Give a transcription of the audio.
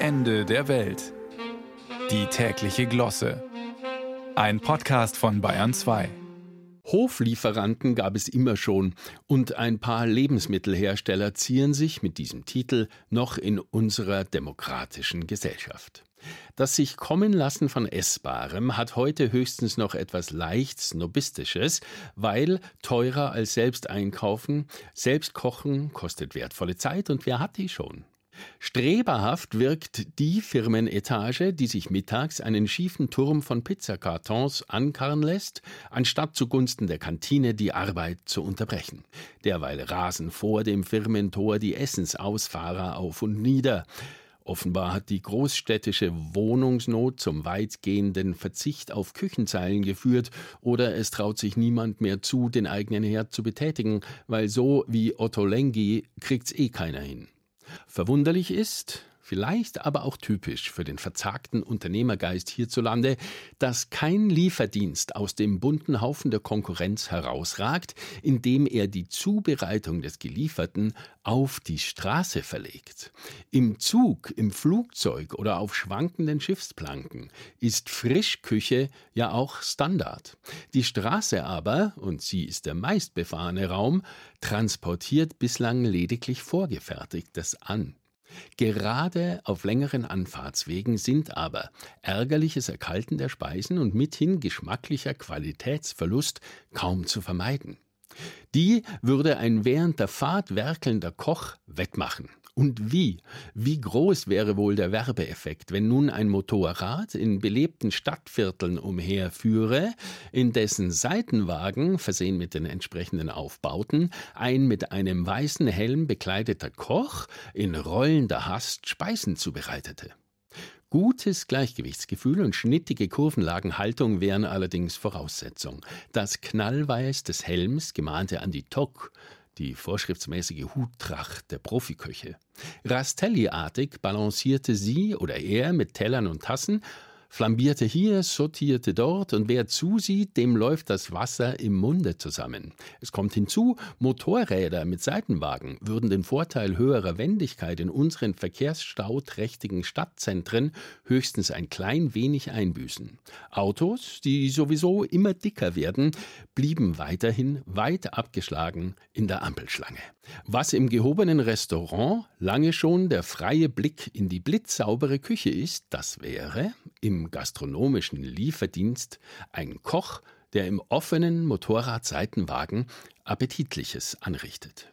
Ende der Welt. Die tägliche Glosse. Ein Podcast von Bayern 2. Hoflieferanten gab es immer schon und ein paar Lebensmittelhersteller zieren sich mit diesem Titel noch in unserer demokratischen Gesellschaft. Das sich kommen lassen von Essbarem hat heute höchstens noch etwas leicht Snobistisches, weil teurer als selbst einkaufen, selbst kochen kostet wertvolle Zeit und wer hat die schon? Streberhaft wirkt die Firmenetage, die sich mittags einen schiefen Turm von Pizzakartons ankarren lässt, anstatt zugunsten der Kantine die Arbeit zu unterbrechen. Derweil rasen vor dem Firmentor die Essensausfahrer auf und nieder. Offenbar hat die großstädtische Wohnungsnot zum weitgehenden Verzicht auf Küchenzeilen geführt, oder es traut sich niemand mehr zu, den eigenen Herd zu betätigen, weil so wie Otto Lengi kriegt's eh keiner hin. Verwunderlich ist, vielleicht aber auch typisch für den verzagten Unternehmergeist hierzulande, dass kein Lieferdienst aus dem bunten Haufen der Konkurrenz herausragt, indem er die Zubereitung des Gelieferten auf die Straße verlegt. Im Zug, im Flugzeug oder auf schwankenden Schiffsplanken ist Frischküche ja auch Standard. Die Straße aber, und sie ist der meistbefahrene Raum, transportiert bislang lediglich Vorgefertigtes an. Gerade auf längeren Anfahrtswegen sind aber ärgerliches Erkalten der Speisen und mithin geschmacklicher Qualitätsverlust kaum zu vermeiden. Die würde ein während der Fahrt werkelnder Koch wettmachen. Und wie? Wie groß wäre wohl der Werbeeffekt, wenn nun ein Motorrad in belebten Stadtvierteln umherführe, in dessen Seitenwagen, versehen mit den entsprechenden Aufbauten, ein mit einem weißen Helm bekleideter Koch in rollender Hast Speisen zubereitete? Gutes Gleichgewichtsgefühl und schnittige Kurvenlagenhaltung wären allerdings Voraussetzung. Das Knallweiß des Helms gemahnte an die Tok, die vorschriftsmäßige Huttracht der Profiköche. Rastelli-artig balancierte sie oder er mit Tellern und Tassen flambierte hier, sortierte dort, und wer zusieht, dem läuft das Wasser im Munde zusammen. Es kommt hinzu, Motorräder mit Seitenwagen würden den Vorteil höherer Wendigkeit in unseren verkehrsstauträchtigen Stadtzentren höchstens ein klein wenig einbüßen. Autos, die sowieso immer dicker werden, blieben weiterhin weit abgeschlagen in der Ampelschlange. Was im gehobenen Restaurant lange schon der freie Blick in die blitzsaubere Küche ist, das wäre im gastronomischen Lieferdienst ein Koch, der im offenen Motorradseitenwagen Appetitliches anrichtet.